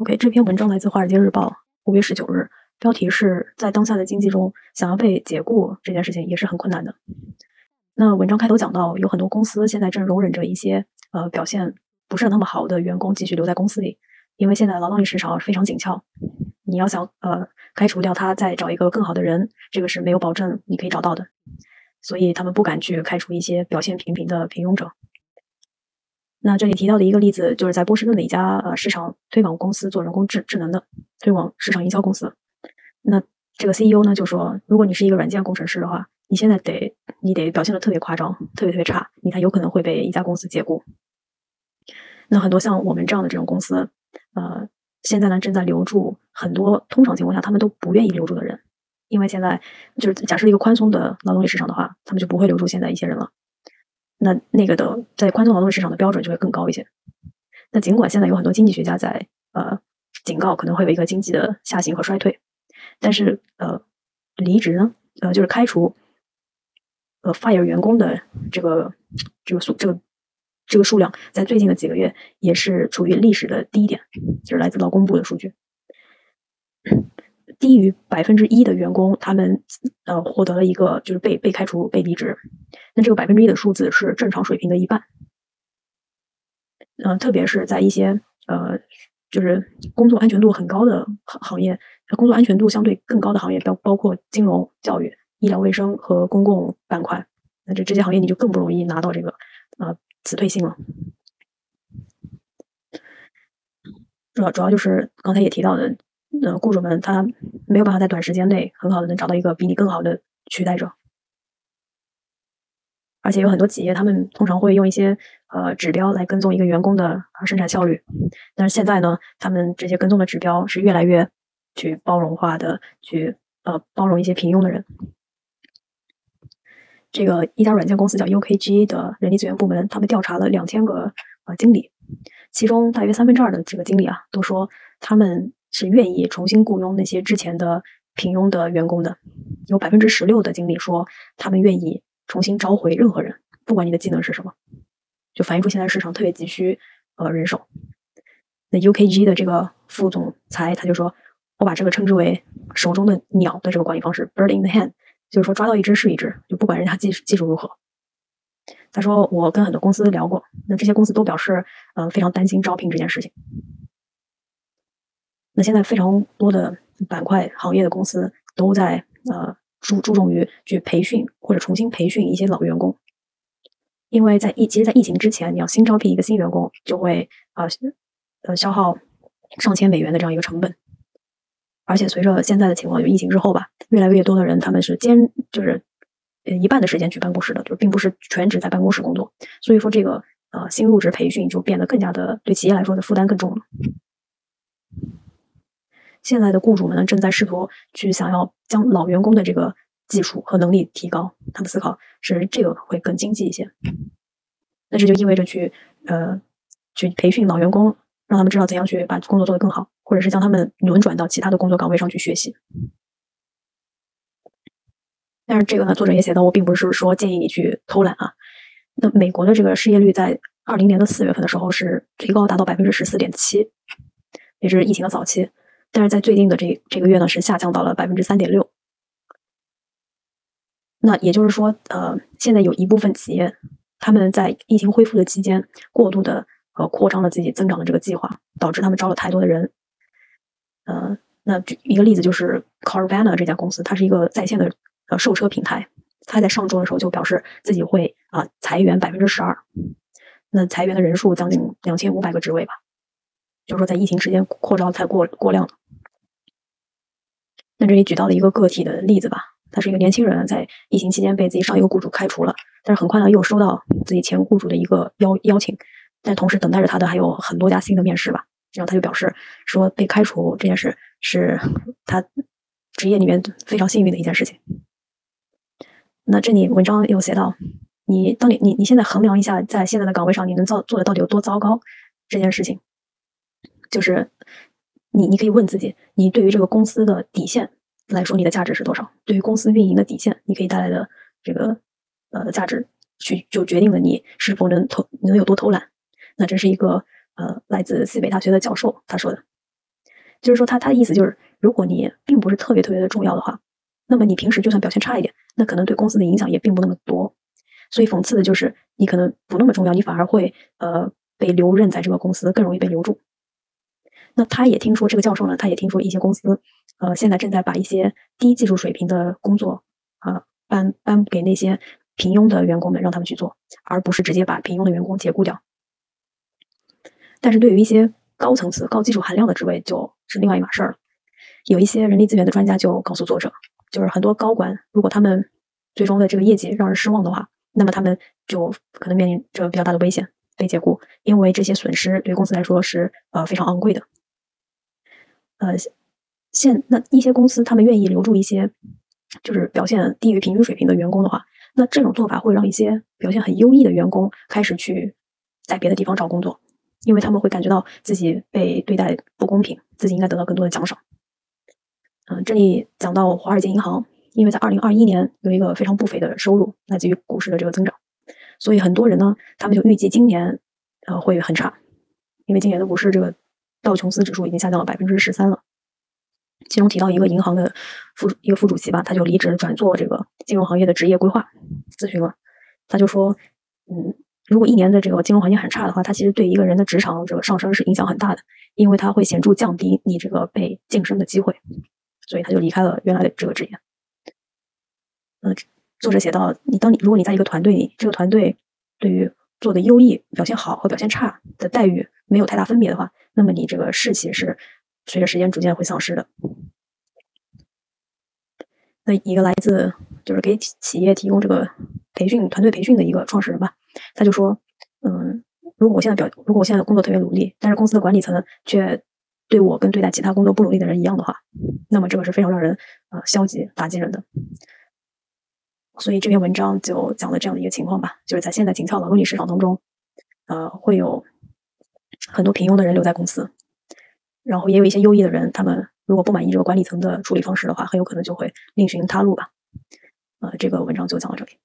OK，这篇文章来自《华尔街日报》五月十九日，标题是在当下的经济中，想要被解雇这件事情也是很困难的。那文章开头讲到，有很多公司现在正容忍着一些呃表现不是那么好的员工继续留在公司里，因为现在劳动力市场非常紧俏，你要想呃开除掉他，再找一个更好的人，这个是没有保证你可以找到的，所以他们不敢去开除一些表现平平的平庸者。那这里提到的一个例子，就是在波士顿的一家呃市场推广公司做人工智智能的推广市场营销公司。那这个 CEO 呢就说，如果你是一个软件工程师的话，你现在得你得表现的特别夸张，特别特别差，你才有可能会被一家公司解雇。那很多像我们这样的这种公司，呃，现在呢正在留住很多通常情况下他们都不愿意留住的人，因为现在就是假设一个宽松的劳动力市场的话，他们就不会留住现在一些人了。那那个的在宽松劳动力市场的标准就会更高一些。那尽管现在有很多经济学家在呃警告可能会有一个经济的下行和衰退，但是呃离职呢呃就是开除呃 fire 员工的这个这个数这个这个数量在最近的几个月也是处于历史的低点，就是来自劳工部的数据。低于百分之一的员工，他们呃获得了一个就是被被开除、被离职。那这个百分之一的数字是正常水平的一半。嗯，特别是在一些呃就是工作安全度很高的行行业，工作安全度相对更高的行业，包包括金融、教育、医疗卫生和公共板块。那这这些行业你就更不容易拿到这个呃辞退信了。主要主要就是刚才也提到的。呃，雇主们他没有办法在短时间内很好的能找到一个比你更好的取代者，而且有很多企业他们通常会用一些呃指标来跟踪一个员工的生产效率，但是现在呢，他们这些跟踪的指标是越来越去包容化的，去呃包容一些平庸的人。这个一家软件公司叫 UKG 的人力资源部门，他们调查了两千个呃经理，其中大约三分之二的这个经理啊，都说他们。是愿意重新雇佣那些之前的平庸的员工的，有百分之十六的经理说他们愿意重新召回任何人，不管你的技能是什么，就反映出现在市场特别急需呃人手。那 UKG 的这个副总裁他就说，我把这个称之为手中的鸟的这个管理方式，bird in the hand，就是说抓到一只是一只，就不管人家技技术如何。他说我跟很多公司聊过，那这些公司都表示呃非常担心招聘这件事情。那现在非常多的板块行业的公司都在呃注注重于去培训或者重新培训一些老员工，因为在疫其实，在疫情之前，你要新招聘一个新员工就会啊呃消耗上千美元的这样一个成本，而且随着现在的情况，就疫情之后吧，越来越多的人他们是兼就是呃一半的时间去办公室的，就是并不是全职在办公室工作，所以说这个呃新入职培训就变得更加的对企业来说的负担更重了。现在的雇主们呢，正在试图去想要将老员工的这个技术和能力提高。他们思考是这个会更经济一些。那这就意味着去呃去培训老员工，让他们知道怎样去把工作做得更好，或者是将他们轮转到其他的工作岗位上去学习。但是这个呢，作者也写到，我并不是说建议你去偷懒啊。那美国的这个失业率在二零年的四月份的时候是最高达到百分之十四点七，也是疫情的早期。但是在最近的这这个月呢，是下降到了百分之三点六。那也就是说，呃，现在有一部分企业，他们在疫情恢复的期间，过度的呃扩张了自己增长的这个计划，导致他们招了太多的人。呃，那举一个例子就是 Carvana 这家公司，它是一个在线的呃售车平台，它在上周的时候就表示自己会啊裁员百分之十二，那裁员的人数将近两千五百个职位吧。就是说，在疫情期间扩招太过过量了。那这里举到了一个个体的例子吧，他是一个年轻人，在疫情期间被自己上一个雇主开除了，但是很快呢又收到自己前雇主的一个邀邀请，但同时等待着他的还有很多家新的面试吧。然后他就表示说，被开除这件事是他职业里面非常幸运的一件事情。那这里文章有写到，你当你你你现在衡量一下，在现在的岗位上你能做做的到底有多糟糕这件事情。就是你，你可以问自己，你对于这个公司的底线来说，你的价值是多少？对于公司运营的底线，你可以带来的这个呃价值，去就决定了你是否能偷，能有多偷懒。那这是一个呃来自西北大学的教授他说的。就是说他他的意思就是，如果你并不是特别特别的重要的话，那么你平时就算表现差一点，那可能对公司的影响也并不那么多。所以讽刺的就是，你可能不那么重要，你反而会呃被留任在这个公司，更容易被留住。那他也听说这个教授呢，他也听说一些公司呃现在正在把一些低技术水平的工作啊搬搬给那些平庸的员工们，让他们去做，而不是直接把平庸的员工解雇掉。但是对于一些高层次、高技术含量的职位，就是另外一码事儿了。有一些人力资源的专家就告诉作者，就是很多高管，如果他们最终的这个业绩让人失望的话，那么他们就可能面临着比较大的危险被解雇，因为这些损失对公司来说是呃非常昂贵的。呃，现那一些公司他们愿意留住一些就是表现低于平均水平的员工的话，那这种做法会让一些表现很优异的员工开始去在别的地方找工作。因为他们会感觉到自己被对待不公平，自己应该得到更多的奖赏。嗯，这里讲到华尔街银行，因为在二零二一年有一个非常不菲的收入，来自于股市的这个增长，所以很多人呢，他们就预计今年呃会很差，因为今年的股市这个道琼斯指数已经下降了百分之十三了。其中提到一个银行的副一个副主席吧，他就离职转做这个金融行业的职业规划咨询了，他就说，嗯。如果一年的这个金融环境很差的话，它其实对一个人的职场这个上升是影响很大的，因为它会显著降低你这个被晋升的机会，所以他就离开了原来的这个职业。嗯，作者写到，你当你如果你在一个团队里，这个团队对于做的优异、表现好和表现差的待遇没有太大分别的话，那么你这个士气是随着时间逐渐会丧失的。那一个来自就是给企业提供这个培训团队培训的一个创始人吧。他就说，嗯，如果我现在表，如果我现在工作特别努力，但是公司的管理层却对我跟对待其他工作不努力的人一样的话，那么这个是非常让人呃消极打击人的。所以这篇文章就讲了这样的一个情况吧，就是在现在紧俏劳动力市场当中，呃，会有很多平庸的人留在公司，然后也有一些优异的人，他们如果不满意这个管理层的处理方式的话，很有可能就会另寻他路吧。呃，这个文章就讲到这里。